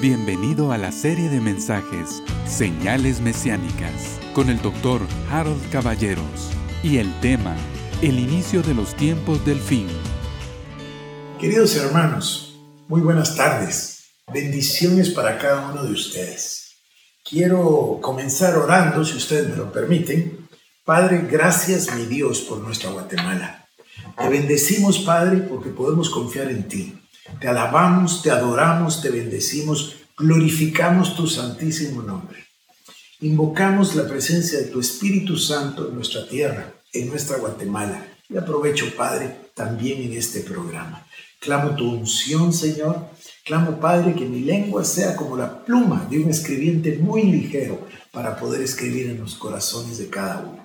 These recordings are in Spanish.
Bienvenido a la serie de mensajes Señales Mesiánicas con el doctor Harold Caballeros y el tema El inicio de los tiempos del fin. Queridos hermanos, muy buenas tardes. Bendiciones para cada uno de ustedes. Quiero comenzar orando, si ustedes me lo permiten. Padre, gracias mi Dios por nuestra Guatemala. Te bendecimos, Padre, porque podemos confiar en ti. Te alabamos, te adoramos, te bendecimos, glorificamos tu santísimo nombre. Invocamos la presencia de tu Espíritu Santo en nuestra tierra, en nuestra Guatemala. Y aprovecho, Padre, también en este programa. Clamo tu unción, Señor. Clamo, Padre, que mi lengua sea como la pluma de un escribiente muy ligero para poder escribir en los corazones de cada uno.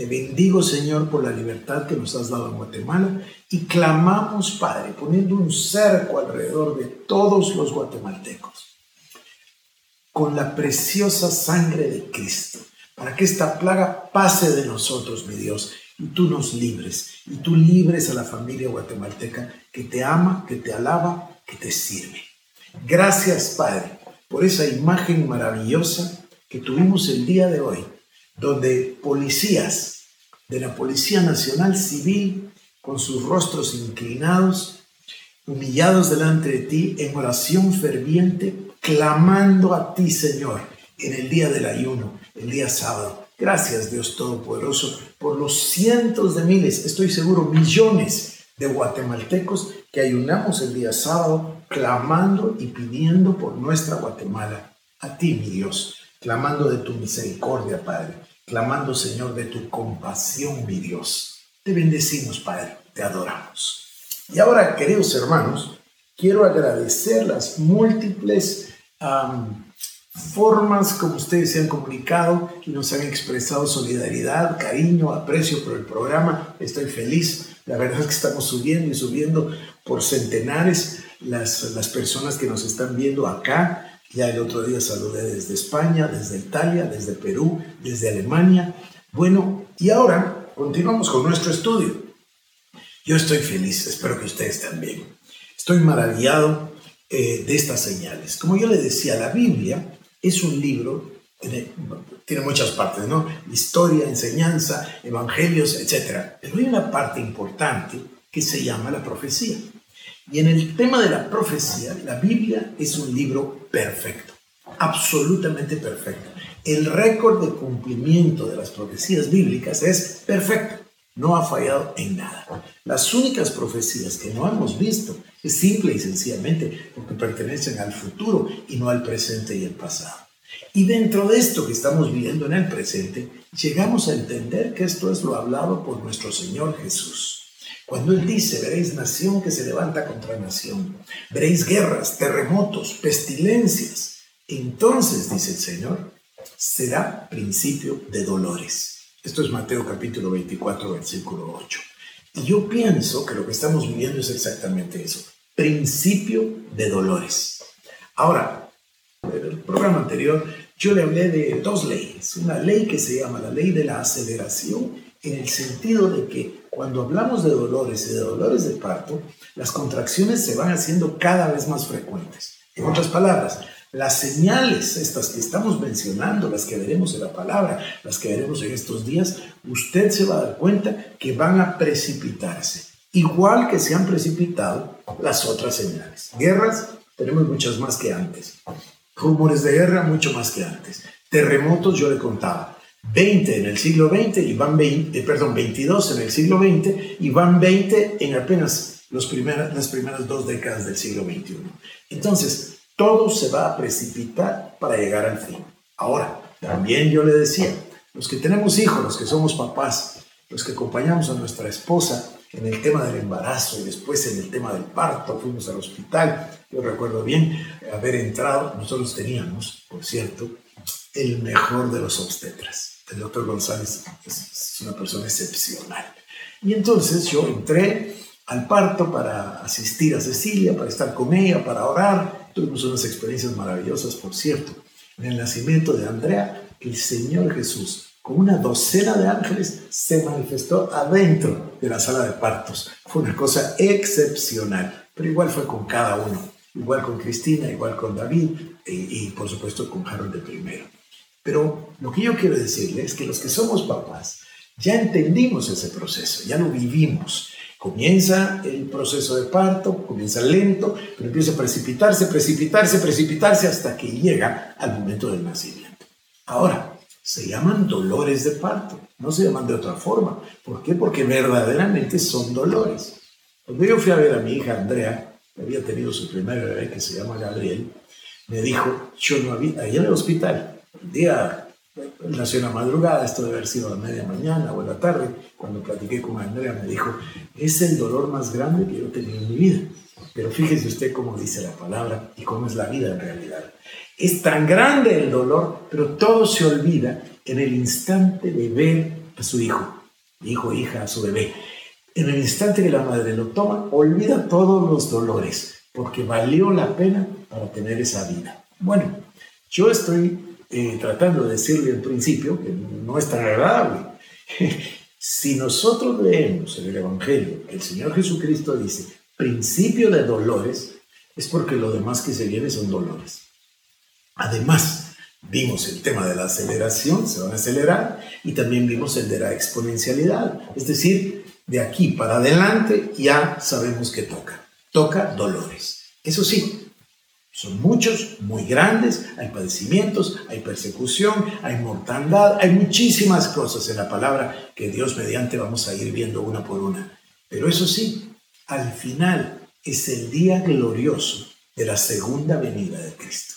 Te bendigo, Señor, por la libertad que nos has dado en Guatemala y clamamos, Padre, poniendo un cerco alrededor de todos los guatemaltecos, con la preciosa sangre de Cristo, para que esta plaga pase de nosotros, mi Dios, y tú nos libres, y tú libres a la familia guatemalteca que te ama, que te alaba, que te sirve. Gracias, Padre, por esa imagen maravillosa que tuvimos el día de hoy donde policías de la Policía Nacional Civil, con sus rostros inclinados, humillados delante de ti, en oración ferviente, clamando a ti, Señor, en el día del ayuno, el día sábado. Gracias, Dios Todopoderoso, por los cientos de miles, estoy seguro, millones de guatemaltecos que ayunamos el día sábado, clamando y pidiendo por nuestra Guatemala. A ti, mi Dios, clamando de tu misericordia, Padre clamando, Señor, de tu compasión, mi Dios. Te bendecimos, Padre, te adoramos. Y ahora, queridos hermanos, quiero agradecer las múltiples formas como ustedes se han comunicado y nos han expresado solidaridad, cariño, aprecio por el programa. Estoy feliz. La verdad es que estamos subiendo y subiendo por centenares las, las personas que nos están viendo acá ya el otro día saludé desde España, desde Italia, desde Perú, desde Alemania. Bueno, y ahora continuamos con nuestro estudio. Yo estoy feliz, espero que ustedes también. Estoy maravillado eh, de estas señales. Como yo le decía, la Biblia es un libro, tiene, tiene muchas partes, ¿no? Historia, enseñanza, evangelios, etc. Pero hay una parte importante que se llama la profecía. Y en el tema de la profecía, la Biblia es un libro perfecto, absolutamente perfecto. El récord de cumplimiento de las profecías bíblicas es perfecto, no ha fallado en nada. Las únicas profecías que no hemos visto es simple y sencillamente porque pertenecen al futuro y no al presente y el pasado. Y dentro de esto que estamos viviendo en el presente, llegamos a entender que esto es lo hablado por nuestro Señor Jesús. Cuando Él dice, veréis nación que se levanta contra nación, veréis guerras, terremotos, pestilencias, entonces, dice el Señor, será principio de dolores. Esto es Mateo capítulo 24, versículo 8. Y yo pienso que lo que estamos viviendo es exactamente eso, principio de dolores. Ahora, en el programa anterior yo le hablé de dos leyes. Una ley que se llama la ley de la aceleración en el sentido de que cuando hablamos de dolores y de dolores de parto, las contracciones se van haciendo cada vez más frecuentes. En otras palabras, las señales, estas que estamos mencionando, las que veremos en la palabra, las que veremos en estos días, usted se va a dar cuenta que van a precipitarse, igual que se han precipitado las otras señales. Guerras, tenemos muchas más que antes. Rumores de guerra, mucho más que antes. Terremotos, yo le contaba. 20 en el siglo XX y van 20, eh, perdón, 22 en el siglo XX y van 20 en apenas los primeras, las primeras dos décadas del siglo XXI. Entonces, todo se va a precipitar para llegar al fin. Ahora, también yo le decía, los que tenemos hijos, los que somos papás, los que acompañamos a nuestra esposa en el tema del embarazo y después en el tema del parto, fuimos al hospital, yo recuerdo bien haber entrado, nosotros teníamos, por cierto, el mejor de los obstetras. El doctor González es una persona excepcional. Y entonces yo entré al parto para asistir a Cecilia, para estar con ella, para orar. Tuvimos unas experiencias maravillosas, por cierto. En el nacimiento de Andrea, el Señor Jesús, con una docena de ángeles, se manifestó adentro de la sala de partos. Fue una cosa excepcional, pero igual fue con cada uno igual con Cristina, igual con David y, por supuesto con Harold de primero. Pero lo que yo quiero decirle es que los que somos papás ya entendimos ese proceso, ya lo vivimos. Comienza el proceso de parto, comienza lento, pero empieza a precipitarse, precipitarse, precipitarse hasta que llega al momento del nacimiento. Ahora, se llaman dolores de parto, no se llaman de otra forma. ¿Por qué? Porque verdaderamente son dolores. Cuando yo fui a ver a mi hija Andrea, que había tenido su primer bebé que se llama Gabriel, me dijo, yo no había, allá en el hospital, el día nació en la madrugada, esto debe haber sido a media mañana o a la tarde, cuando platiqué con Andrea me dijo, es el dolor más grande que yo he tenido en mi vida. Pero fíjese usted cómo dice la palabra y cómo es la vida en realidad. Es tan grande el dolor, pero todo se olvida en el instante de ver a su hijo, hijo, hija, a su bebé. En el instante que la madre lo toma, olvida todos los dolores, porque valió la pena para tener esa vida. Bueno, yo estoy eh, tratando de decirle al principio que no es tan agradable. si nosotros leemos en el Evangelio el Señor Jesucristo dice principio de dolores, es porque lo demás que se viene son dolores. Además, vimos el tema de la aceleración, se van a acelerar, y también vimos el de la exponencialidad, es decir, de aquí para adelante ya sabemos que toca, toca dolores. Eso sí, son muchos, muy grandes, hay padecimientos, hay persecución, hay mortandad, hay muchísimas cosas en la palabra que Dios mediante vamos a ir viendo una por una. Pero eso sí, al final es el día glorioso de la segunda venida de Cristo.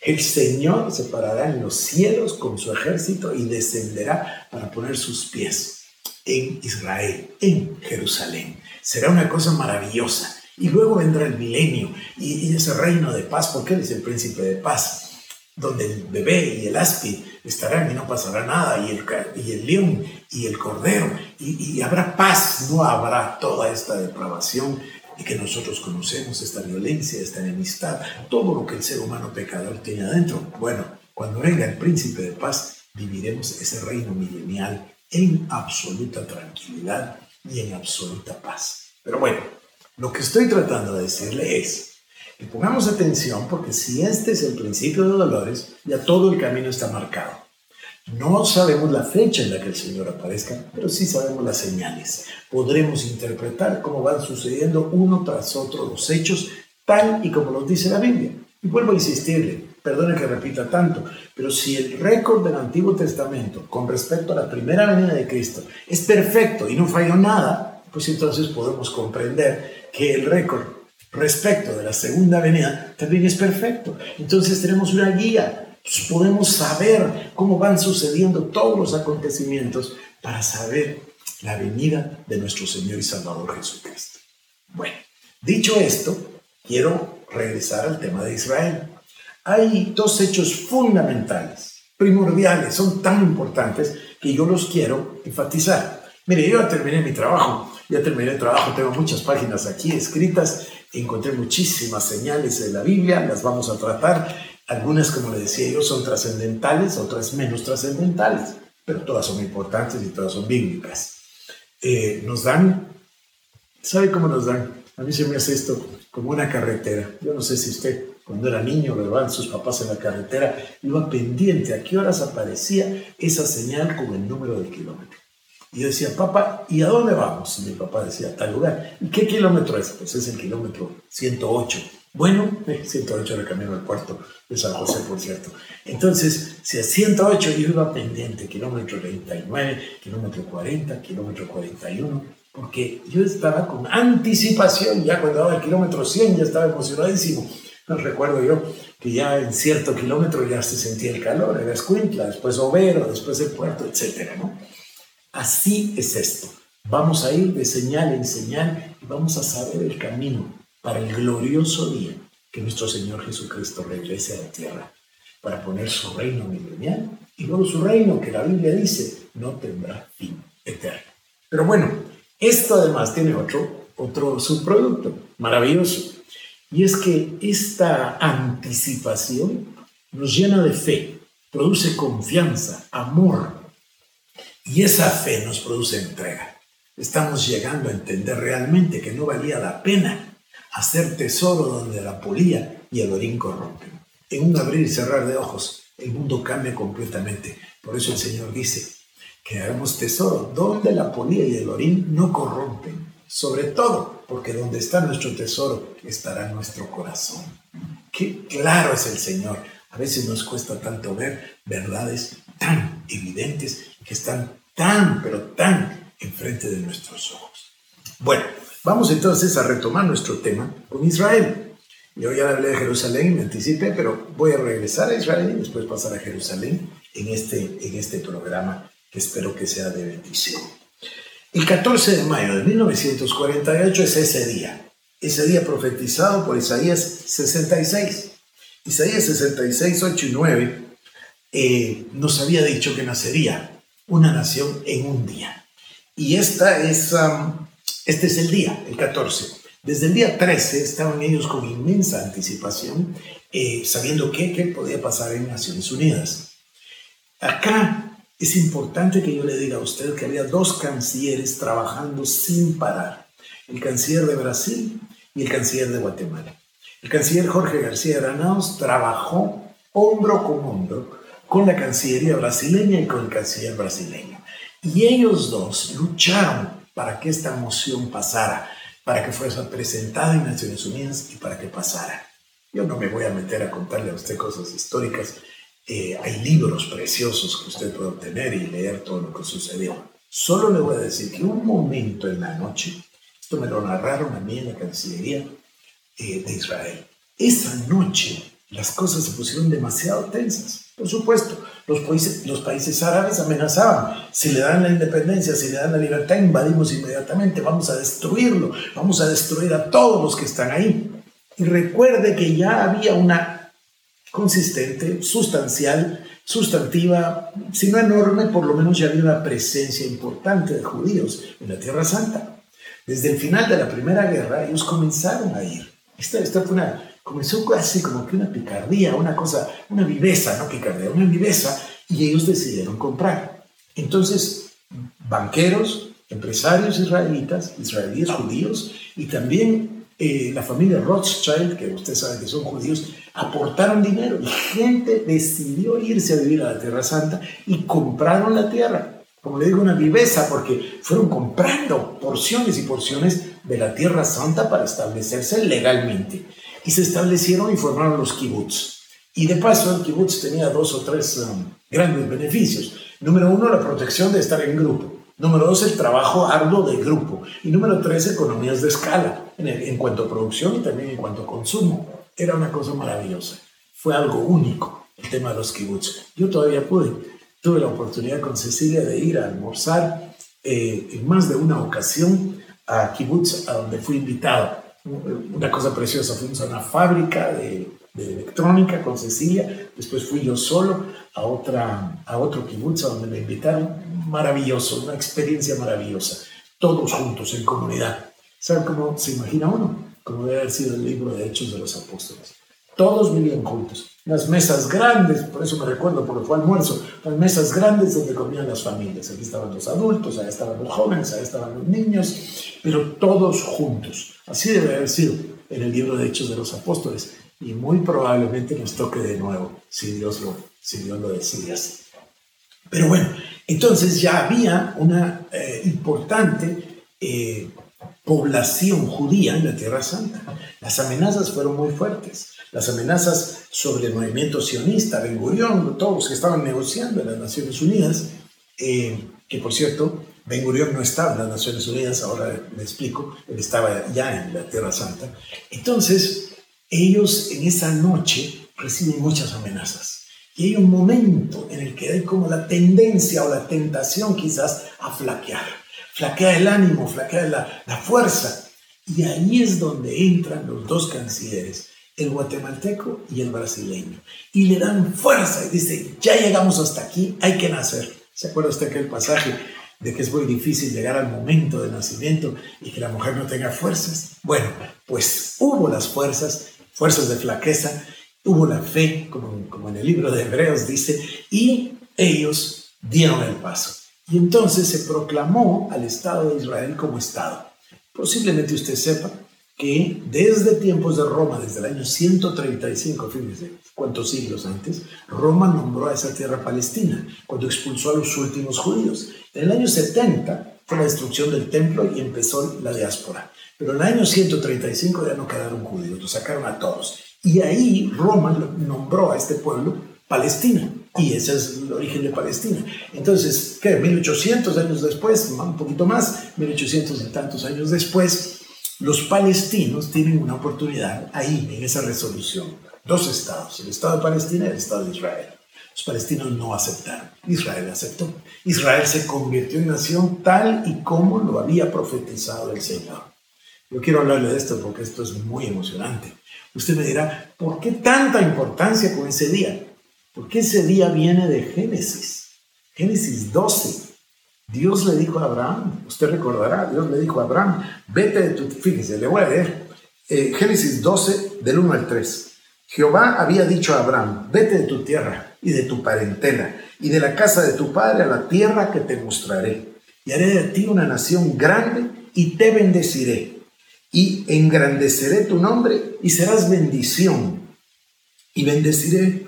El Señor se parará en los cielos con su ejército y descenderá para poner sus pies en Israel, en Jerusalén. Será una cosa maravillosa. Y luego vendrá el milenio y, ese reino de paz, porque Él es el príncipe de paz, donde el bebé y el áspid estarán y no pasará nada, y el, y el león y el cordero, y, habrá paz, no habrá toda esta depravación y que nosotros conocemos, esta violencia, esta enemistad, todo lo que el ser humano pecador tiene adentro. Bueno, cuando venga el príncipe de paz, viviremos ese reino milenial en absoluta tranquilidad y en absoluta paz. Pero bueno, lo que estoy tratando de decirle es que pongamos atención porque si este es el principio de dolores, ya todo el camino está marcado. No sabemos la fecha en la que el Señor aparezca, pero sí sabemos las señales. Podremos interpretar cómo van sucediendo uno tras otro los hechos, tal y como nos dice la Biblia. Y vuelvo a insistirle, perdone que repita tanto, pero si el récord del Antiguo Testamento con respecto a la primera venida de Cristo es perfecto y no falló nada, pues entonces podemos comprender que el récord respecto de la segunda venida también es perfecto. Entonces tenemos una guía, pues podemos saber cómo van sucediendo todos los acontecimientos para saber la venida de nuestro Señor y Salvador Jesucristo. Bueno, dicho esto, quiero regresar al tema de Israel. Hay dos hechos fundamentales, primordiales, son tan importantes que yo los quiero enfatizar. Mire, yo ya terminé mi trabajo ya terminé el trabajo, tengo muchas páginas aquí escritas, encontré muchísimas señales de la Biblia, las vamos a tratar. Algunas, como le decía yo, son trascendentales, otras menos trascendentales, pero todas son importantes y todas son bíblicas. Eh, nos dan, ¿sabe cómo nos dan? A mí se me hace esto como una carretera. Yo no sé si usted cuando era niño, ¿verdad? Sus papás en la carretera, iba pendiente a qué horas aparecía esa señal con el número del kilómetro. Y yo decía, papá, ¿y a dónde vamos? Y mi papá decía, a tal lugar. ¿Y qué kilómetro es? Pues es el kilómetro 108. Bueno, 108 era el camino al puerto de San José, por cierto. Entonces, si a 108 yo iba pendiente, kilómetro 39, kilómetro 40, kilómetro 41, porque yo estaba con anticipación, ya cuando daba el kilómetro 100 ya estaba emocionadísimo. No recuerdo yo que ya en cierto kilómetro ya se sentía el calor, era Escuintla, después Overo, después el puerto, etcétera, ¿no? Así es esto. Vamos a ir de señal en señal y vamos a saber el camino para el glorioso día que nuestro Señor Jesucristo regrese a la tierra para poner su reino milenial y luego su reino que la Biblia dice no tendrá fin eterno. Pero bueno, esto además tiene otro, otro subproducto maravilloso y es que esta anticipación nos llena de fe, produce confianza, amor, y esa fe nos produce entrega. Estamos llegando a entender realmente que no valía la pena hacer tesoro donde la polía y el orín corrompen. En un abrir y cerrar de ojos, el mundo cambia completamente. Por eso el Señor dice que hagamos tesoro donde la polía y el orín no corrompen. Sobre todo, porque donde está nuestro tesoro estará nuestro corazón. Qué claro es el Señor. A veces nos cuesta tanto ver verdades tan evidentes que están tan, pero tan enfrente de nuestros ojos. Bueno, vamos entonces a retomar nuestro tema con Israel. Yo ya hablé de Jerusalén y me anticipé, pero voy a regresar a Israel y después pasar a Jerusalén en este, en este programa que espero que sea de bendición. El 14 de mayo de 1948 es ese día, ese día profetizado por Isaías 66. Isaías 66, 8 y 9 eh, nos había dicho que nacería una nación en un día. Y esta es, um, este es el día, el 14. Desde el día 13 estaban ellos con inmensa anticipación, eh, sabiendo qué, qué podía pasar en Naciones Unidas. Acá es importante que yo le diga a usted que había dos cancilleres trabajando sin parar, el canciller de Brasil y el canciller de Guatemala. El canciller Jorge García Granados trabajó hombro con hombro con la Cancillería brasileña y con el canciller brasileño. Y ellos dos lucharon para que esta moción pasara, para que fuese presentada en Naciones Unidas y para que pasara. Yo no me voy a meter a contarle a usted cosas históricas. Eh, hay libros preciosos que usted puede obtener y leer todo lo que sucedió. Solo le voy a decir que un momento en la noche, esto me lo narraron a mí en la Cancillería eh, de Israel, esa noche las cosas se pusieron demasiado tensas. Por supuesto, los países, árabes amenazaban, si le dan la independencia, si le dan la libertad, invadimos inmediatamente, vamos a destruirlo, vamos a destruir a todos los que están ahí. Y recuerde que ya había una consistente, sustancial, sustantiva, si no enorme, por lo menos ya había una presencia importante de judíos en la Tierra Santa. Desde el final de la Primera Guerra, ellos comenzaron a ir. Esta, esta fue una, comenzó así como que una picardía, una cosa, una viveza, no picardía, una viveza, y ellos decidieron comprar. Entonces, banqueros, empresarios israelitas, israelíes judíos, y también eh, la familia Rothschild, que usted sabe que son judíos, aportaron dinero y gente decidió irse a vivir a la Tierra Santa y compraron la tierra. Como le digo, una viveza, porque fueron comprando porciones y porciones de la Tierra Santa para establecerse legalmente y se establecieron y formaron los kibbutz. Y de paso, el kibbutz tenía dos o tres um, grandes beneficios. Número uno, la protección de estar en grupo. Número dos, el trabajo arduo del grupo. Y número tres, economías de escala en, en cuanto a producción y también en cuanto a consumo. Era una cosa maravillosa. Fue algo único el tema de los kibbutz. Yo todavía pude, tuve la oportunidad con Cecilia de ir a almorzar eh, en más de una ocasión a kibbutz, a donde fui invitado una cosa preciosa. Fuimos a una fábrica de, electrónica con Cecilia, después fui yo solo a, otra, a otro kibutz donde me invitaron. Maravilloso, una experiencia maravillosa. Todos juntos en comunidad. ¿Saben cómo se imagina uno? Como debe haber sido el libro de Hechos de los Apóstoles. Todos vivían juntos. Las mesas grandes, por eso me recuerdo porque fue almuerzo, las mesas grandes donde comían las familias. Aquí estaban los adultos, allá estaban los jóvenes, allá estaban los niños, pero todos juntos. Así debe haber sido en el libro de Hechos de los Apóstoles. Y muy probablemente nos toque de nuevo, si Dios lo, si Dios lo decide así. Pero bueno, entonces ya había una eh, importante eh, población judía en la Tierra Santa. Las amenazas fueron muy fuertes. Las amenazas sobre el movimiento sionista, Ben Gurión, todos los que estaban negociando en las Naciones Unidas, eh, que por cierto, Ben Gurión no estaba en las Naciones Unidas, ahora me explico, él estaba ya en la Tierra Santa. Entonces, ellos en esa noche reciben muchas amenazas. Y hay un momento en el que hay como la tendencia o la tentación quizás a flaquear flaquea el ánimo, flaquea la, la fuerza. Y ahí es donde entran los dos cancilleres, el guatemalteco y el brasileño. Y le dan fuerza y dice, ya llegamos hasta aquí, hay que nacer. ¿Se acuerda usted aquel pasaje de que es muy difícil llegar al momento del nacimiento y que la mujer no tenga fuerzas? Bueno, pues hubo las fuerzas, fuerzas de flaqueza, hubo la fe, como, como en el libro de Hebreos dice, y ellos dieron el paso. Y entonces se proclamó al Estado de Israel como Estado. Posiblemente usted sepa que desde tiempos de Roma, desde el año 135, fíjense cuántos siglos antes, Roma nombró a esa tierra Palestina cuando expulsó a los últimos judíos. En el año 70 fue la destrucción del templo y empezó la diáspora. Pero en el año 135 ya no quedaron judíos, los sacaron a todos. Y ahí Roma nombró a este pueblo Palestina. Y ese es el origen de Palestina. Entonces, ¿qué? 1800 años después, un poquito más, 1800 y tantos años después, los palestinos tienen una oportunidad ahí, en esa resolución. Dos estados, el Estado de Palestina y el Estado de Israel. Los palestinos no aceptaron, Israel aceptó. Israel se convirtió en nación tal y como lo había profetizado el Señor. Yo quiero hablarle de esto porque esto es muy emocionante. Usted me dirá, ¿por qué tanta importancia con ese día? Porque ese día viene de Génesis. Génesis 12. Dios le dijo a Abraham, usted recordará, Dios le dijo a Abraham, vete de tu, fíjese, le voy a leer, eh, Génesis 12, del 1 al 3. Jehová había dicho a Abraham, vete de tu tierra y de tu parentela y de la casa de tu padre a la tierra que te mostraré. Y haré de ti una nación grande y te bendeciré. Y engrandeceré tu nombre y serás bendición. Y bendeciré,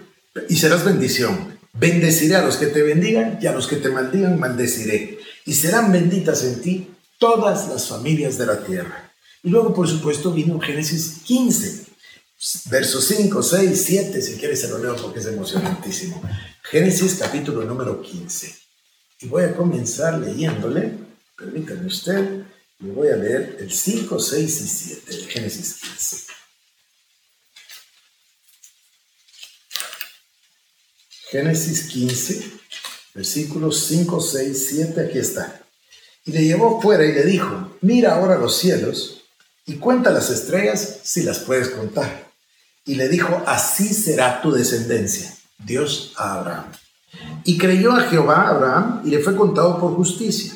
y serás bendición. Bendeciré a los que te bendigan y a los que te maldigan maldeciré. Y serán benditas en ti todas las familias de la tierra. Y luego, por supuesto, vino Génesis 15, versos 5, 6, 7, si quieres se lo leo porque es emocionantísimo. Génesis capítulo número 15. Y voy a comenzar leyéndole, permítame usted, y voy a leer el 5, 6 y 7 de Génesis 15. Génesis 15, versículos 5, 6, 7, aquí está. Y le llevó fuera y le dijo, mira ahora los cielos y cuenta las estrellas si las puedes contar. Y le dijo, así será tu descendencia. Dios a Abraham. Y creyó a Jehová Abraham y le fue contado por justicia.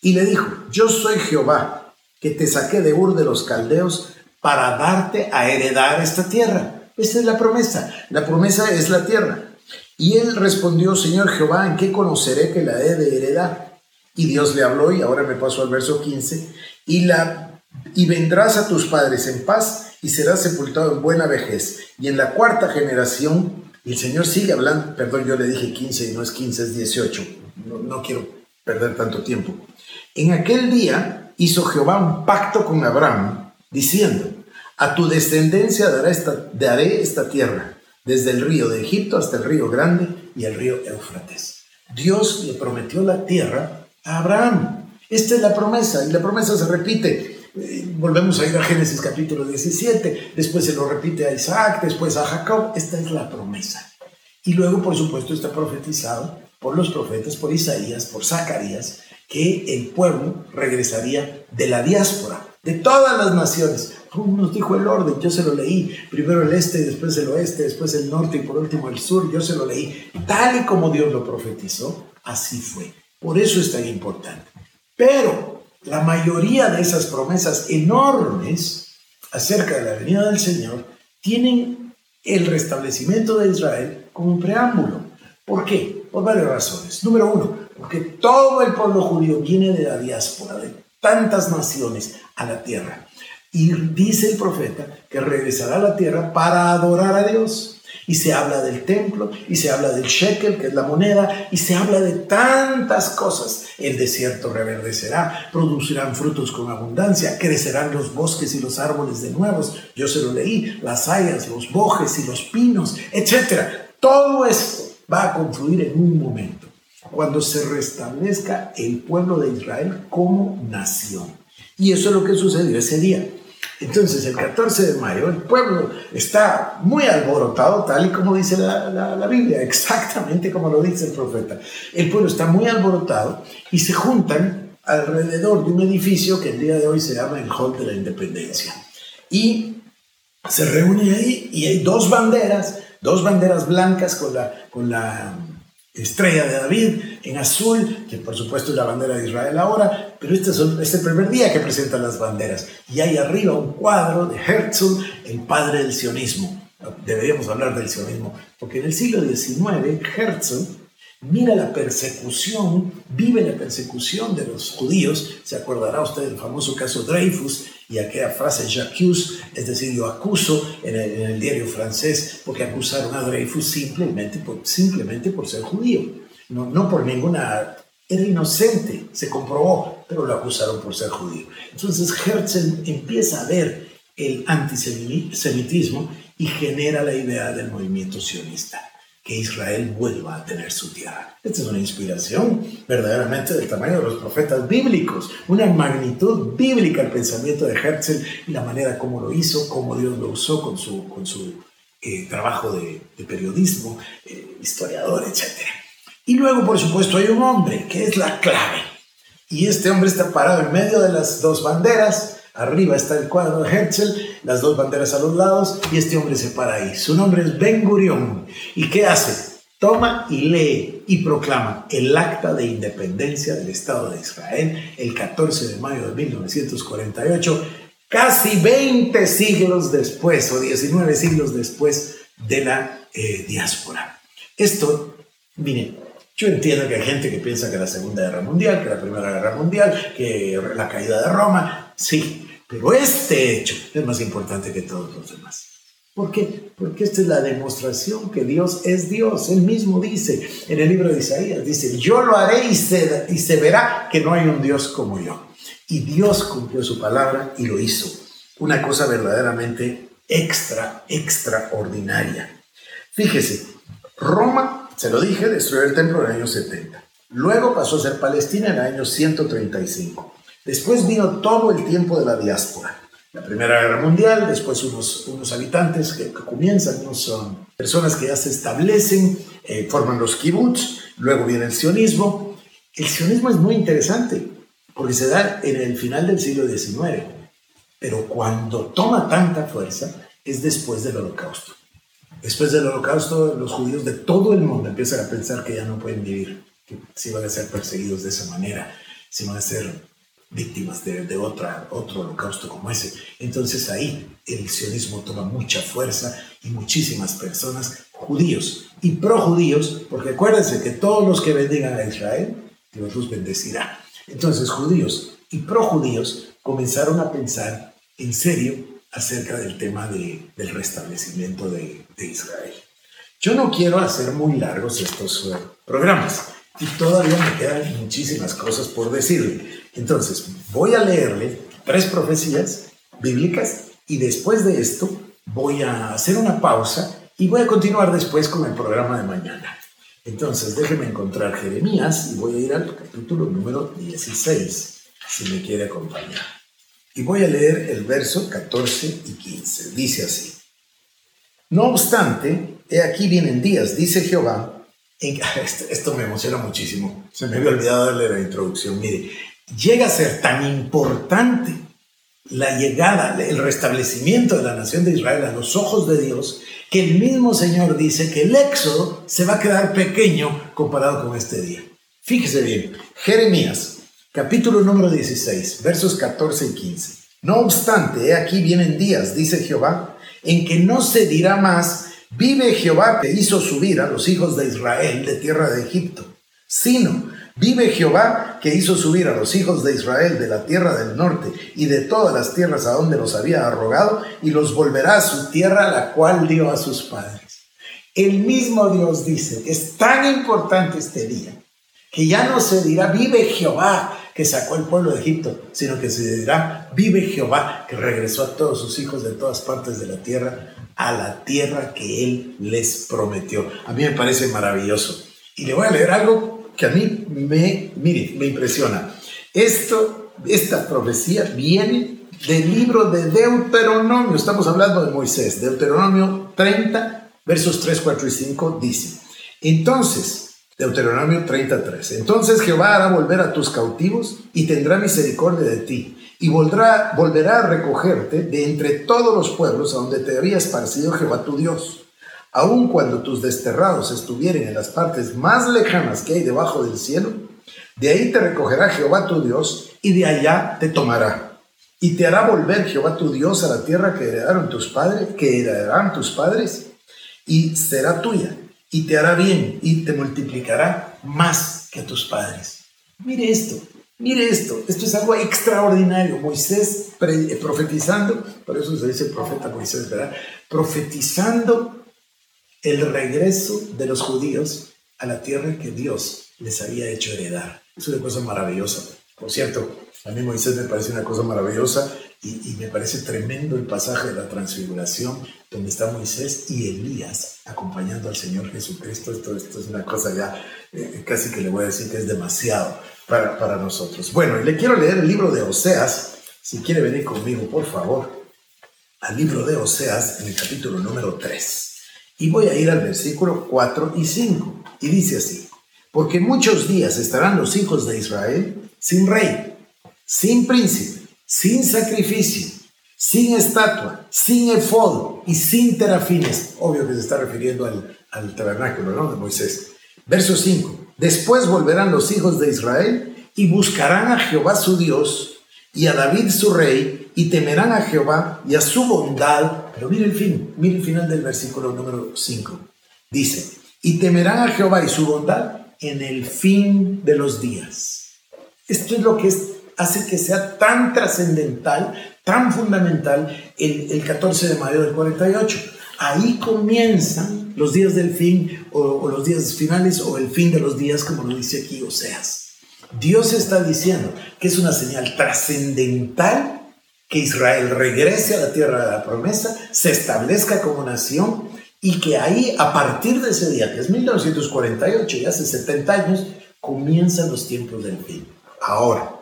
Y le dijo, yo soy Jehová, que te saqué de Ur de los Caldeos para darte a heredar esta tierra. Esta es la promesa. La promesa es la tierra. Y él respondió, Señor Jehová, ¿en qué conoceré que la he de heredar? Y Dios le habló, y ahora me paso al verso 15, y, la, y vendrás a tus padres en paz y serás sepultado en buena vejez. Y en la cuarta generación, el Señor sigue hablando, perdón, yo le dije 15 y no es 15, es 18, no, no quiero perder tanto tiempo. En aquel día hizo Jehová un pacto con Abraham, diciendo, a tu descendencia daré esta, daré esta tierra desde el río de Egipto hasta el río Grande y el río Éufrates. Dios le prometió la tierra a Abraham. Esta es la promesa y la promesa se repite. Eh, volvemos a ir a Génesis capítulo 17, después se lo repite a Isaac, después a Jacob. Esta es la promesa. Y luego, por supuesto, está profetizado por los profetas, por Isaías, por Zacarías, que el pueblo regresaría de la diáspora, de todas las naciones, nos dijo el orden? Yo se lo leí. Primero el este, después el oeste, después el norte y por último el sur. Yo se lo leí. Tal y como Dios lo profetizó, así fue. Por eso es tan importante. Pero la mayoría de esas promesas enormes acerca de la venida del Señor tienen el restablecimiento de Israel como un preámbulo. ¿Por qué? Por varias razones. Número uno, porque todo el pueblo judío viene de la diáspora, de tantas naciones a la tierra. Y dice el profeta que regresará a la tierra para adorar a Dios. Y se habla del templo, y se habla del shekel, que es la moneda, y se habla de tantas cosas. El desierto reverdecerá, producirán frutos con abundancia, crecerán los bosques y los árboles de nuevos. Yo se lo leí, las hayas, los bojes y los pinos, etc. Todo esto va a confluir en un momento, cuando se restablezca el pueblo de Israel como nación. Y eso es lo que sucedió ese día. Entonces, el 14 de mayo, el pueblo está muy alborotado, tal y como dice la, Biblia, exactamente como lo dice el profeta. El pueblo está muy alborotado y se juntan alrededor de un edificio que el día de hoy se llama el Hall de la Independencia. Y se reúnen ahí y hay dos banderas, dos banderas blancas con la, con la estrella de David en azul, que por supuesto es la bandera de Israel ahora, pero este es, el primer día que presentan las banderas. Y hay arriba un cuadro de Herzl, el padre del sionismo. Deberíamos hablar del sionismo, porque en el siglo XIX Herzl mira la persecución, vive la persecución de los judíos. Se acordará usted del famoso caso Dreyfus y aquella frase j'accuse, es decir, yo acuso en el, diario francés, porque acusaron a Dreyfus simplemente por, simplemente por ser judío, no, no por ninguna... Era inocente, se comprobó, pero lo acusaron por ser judío. Entonces Herzl empieza a ver el antisemitismo y genera la idea del movimiento sionista que Israel vuelva a tener su tierra. Esta es una inspiración verdaderamente del tamaño de los profetas bíblicos, una magnitud bíblica al pensamiento de Herzl y la manera como lo hizo, cómo Dios lo usó con su, con su eh, trabajo de, periodismo, eh, historiador, etc. Y luego, por supuesto, hay un hombre que es la clave. Y este hombre está parado en medio de las dos banderas, Arriba está el cuadro de Herzl, las dos banderas a los lados y este hombre se para ahí. Su nombre es Ben Gurion. ¿Y qué hace? Toma y lee y proclama el acta de independencia del Estado de Israel el 14 de mayo de 1948, casi 20 siglos después o 19 siglos después de la eh, diáspora. Esto, miren, yo entiendo que hay gente que piensa que la Segunda Guerra Mundial, que la Primera Guerra Mundial, que la caída de Roma, sí, pero este hecho es más importante que todos los demás. ¿Por qué? Porque esta es la demostración que Dios es Dios. Él mismo dice en el libro de Isaías, dice, yo lo haré y se, y se verá que no hay un Dios como yo. Y Dios cumplió su palabra y lo hizo. Una cosa verdaderamente extra, extraordinaria. Fíjese, Roma, se lo dije, destruyó el templo en el año 70. Luego pasó a ser Palestina en el año 135. Después vino todo el tiempo de la diáspora. La Primera Guerra Mundial, después unos, unos habitantes que, comienzan, son personas que ya se establecen, eh, forman los kibbutz, luego viene el sionismo. El sionismo es muy interesante porque se da en el final del siglo XIX, pero cuando toma tanta fuerza es después del holocausto. Después del holocausto, los judíos de todo el mundo empiezan a pensar que ya no pueden vivir, que si van a ser perseguidos de esa manera, si van a ser víctimas de, otra, otro holocausto como ese. Entonces ahí el sionismo toma mucha fuerza y muchísimas personas, judíos y pro-judíos, porque acuérdense que todos los que bendigan a Israel, Dios los bendecirá. Entonces judíos y pro-judíos comenzaron a pensar en serio acerca del tema de, del restablecimiento de, de, Israel. Yo no quiero hacer muy largos estos eh, programas y todavía me quedan muchísimas cosas por decirle. Entonces, voy a leerle tres profecías bíblicas y después de esto voy a hacer una pausa y voy a continuar después con el programa de mañana. Entonces, déjeme encontrar Jeremías y voy a ir al capítulo número 16, si me quiere acompañar. Y voy a leer el verso 14 y 15. Dice así. No obstante, he aquí vienen días, dice Jehová. Esto, esto me emociona muchísimo. Se me había olvidado darle la introducción. Mire, llega a ser tan importante la llegada, el restablecimiento de la nación de Israel a los ojos de Dios, que el mismo Señor dice que el éxodo se va a quedar pequeño comparado con este día. Fíjese bien, Jeremías, capítulo número 16, versos 14 y 15. No obstante, he aquí vienen días, dice Jehová, en que no se dirá más, vive Jehová que hizo subir a los hijos de Israel de tierra de Egipto, sino Vive Jehová que hizo subir a los hijos de Israel de la tierra del norte y de todas las tierras a donde los había arrogado y los volverá a su tierra la cual dio a sus padres. El mismo Dios dice, es tan importante este día que ya no se dirá vive Jehová que sacó el pueblo de Egipto, sino que se dirá vive Jehová que regresó a todos sus hijos de todas partes de la tierra a la tierra que él les prometió. A mí me parece maravilloso. Y le voy a leer algo que a mí me, mire, me impresiona. Esto, esta profecía viene del libro de Deuteronomio, estamos hablando de Moisés, Deuteronomio 30, versos 3, 4 y 5 dice, entonces, Deuteronomio 33, entonces Jehová hará volver a tus cautivos y tendrá misericordia de ti y volverá, volverá a recogerte de entre todos los pueblos a donde te había esparcido Jehová tu Dios aun cuando tus desterrados estuvieren en las partes más lejanas que hay debajo del cielo, de ahí te recogerá Jehová tu Dios y de allá te tomará. Y te hará volver Jehová tu Dios a la tierra que heredaron tus padres, que heredarán tus padres, y será tuya. Y te hará bien y te multiplicará más que tus padres. Mire esto, mire esto, esto es algo extraordinario. Moisés eh, profetizando, por eso se dice profeta Moisés, ¿verdad? Profetizando el regreso de los judíos a la tierra que Dios les había hecho heredar. Es una cosa maravillosa. Por cierto, a mí Moisés me parece una cosa maravillosa y, me parece tremendo el pasaje de la transfiguración donde está Moisés y Elías acompañando al Señor Jesucristo. Esto, esto es una cosa ya eh, casi que le voy a decir que es demasiado para, para nosotros. Bueno, le quiero leer el libro de Oseas. Si quiere venir conmigo, por favor, al libro de Oseas en el capítulo número 3. Y voy a ir al versículo 4 y 5. Y dice así, porque muchos días estarán los hijos de Israel sin rey, sin príncipe sin sacrificio, sin estatua, sin efod y sin terafines. Obvio que se está refiriendo al, tabernáculo ¿no? de Moisés. Verso 5. Después volverán los hijos de Israel y buscarán a Jehová su Dios y a David su rey y temerán a Jehová y a su bondad. Pero mire el fin, mire el final del versículo número 5. Dice, y temerán a Jehová y su bondad en el fin de los días. Esto es lo que es hace que sea tan trascendental, tan fundamental el, 14 de mayo del 48. Ahí comienzan los días del fin o, los días finales o el fin de los días, como lo dice aquí Oseas. Dios está diciendo que es una señal trascendental que Israel regrese a la tierra de la promesa, se establezca como nación y que ahí, a partir de ese día, que es 1948, y hace 70 años, comienzan los tiempos del fin. Ahora,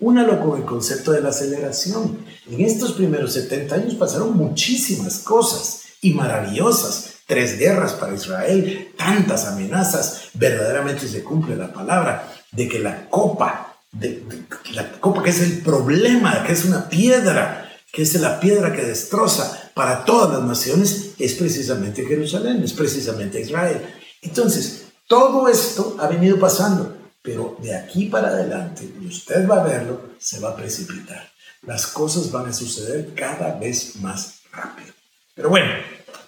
Únalo con el concepto de la aceleración. En estos primeros 70 años pasaron muchísimas cosas y maravillosas. Tres guerras para Israel, tantas amenazas. Verdaderamente se cumple la palabra de que la copa, la copa que es el problema, que es una piedra, que es la piedra que destroza para todas las naciones, es precisamente Jerusalén, es precisamente Israel. Entonces, todo esto ha venido pasando pero de aquí para adelante, y usted va a verlo, se va a precipitar. Las cosas van a suceder cada vez más rápido. Pero bueno,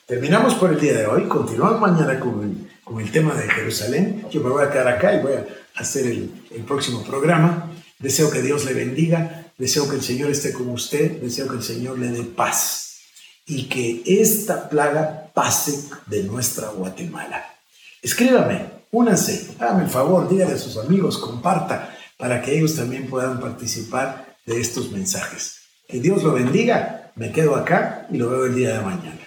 terminamos por el día de hoy. Continuamos mañana con el, con el tema de Jerusalén. Yo me voy a quedar acá y voy a hacer el, el próximo programa. Deseo que Dios le bendiga. Deseo que el Señor esté con usted. Deseo que el Señor le dé paz. Y que esta plaga pase de nuestra Guatemala. Escríbame únanse, hágame el favor, dígale a sus amigos, comparta, para que ellos también puedan participar de estos mensajes. Que Dios lo bendiga, me quedo acá y lo veo el día de mañana.